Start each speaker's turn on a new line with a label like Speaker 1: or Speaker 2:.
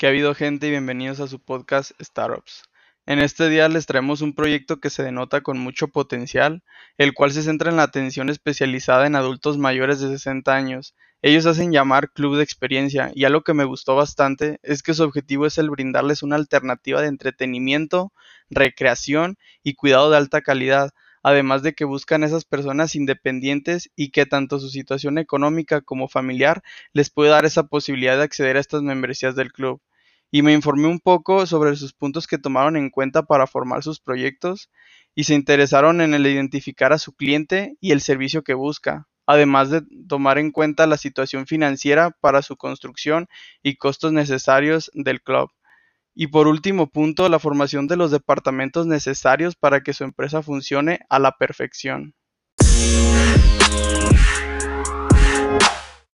Speaker 1: que ha habido gente y bienvenidos a su podcast Startups. En este día les traemos un proyecto que se denota con mucho potencial, el cual se centra en la atención especializada en adultos mayores de 60 años. Ellos hacen llamar Club de Experiencia y algo que me gustó bastante es que su objetivo es el brindarles una alternativa de entretenimiento, recreación y cuidado de alta calidad, además de que buscan esas personas independientes y que tanto su situación económica como familiar les puede dar esa posibilidad de acceder a estas membresías del club y me informé un poco sobre sus puntos que tomaron en cuenta para formar sus proyectos y se interesaron en el identificar a su cliente y el servicio que busca, además de tomar en cuenta la situación financiera para su construcción y costos necesarios del club. Y por último punto, la formación de los departamentos necesarios para que su empresa funcione a la perfección.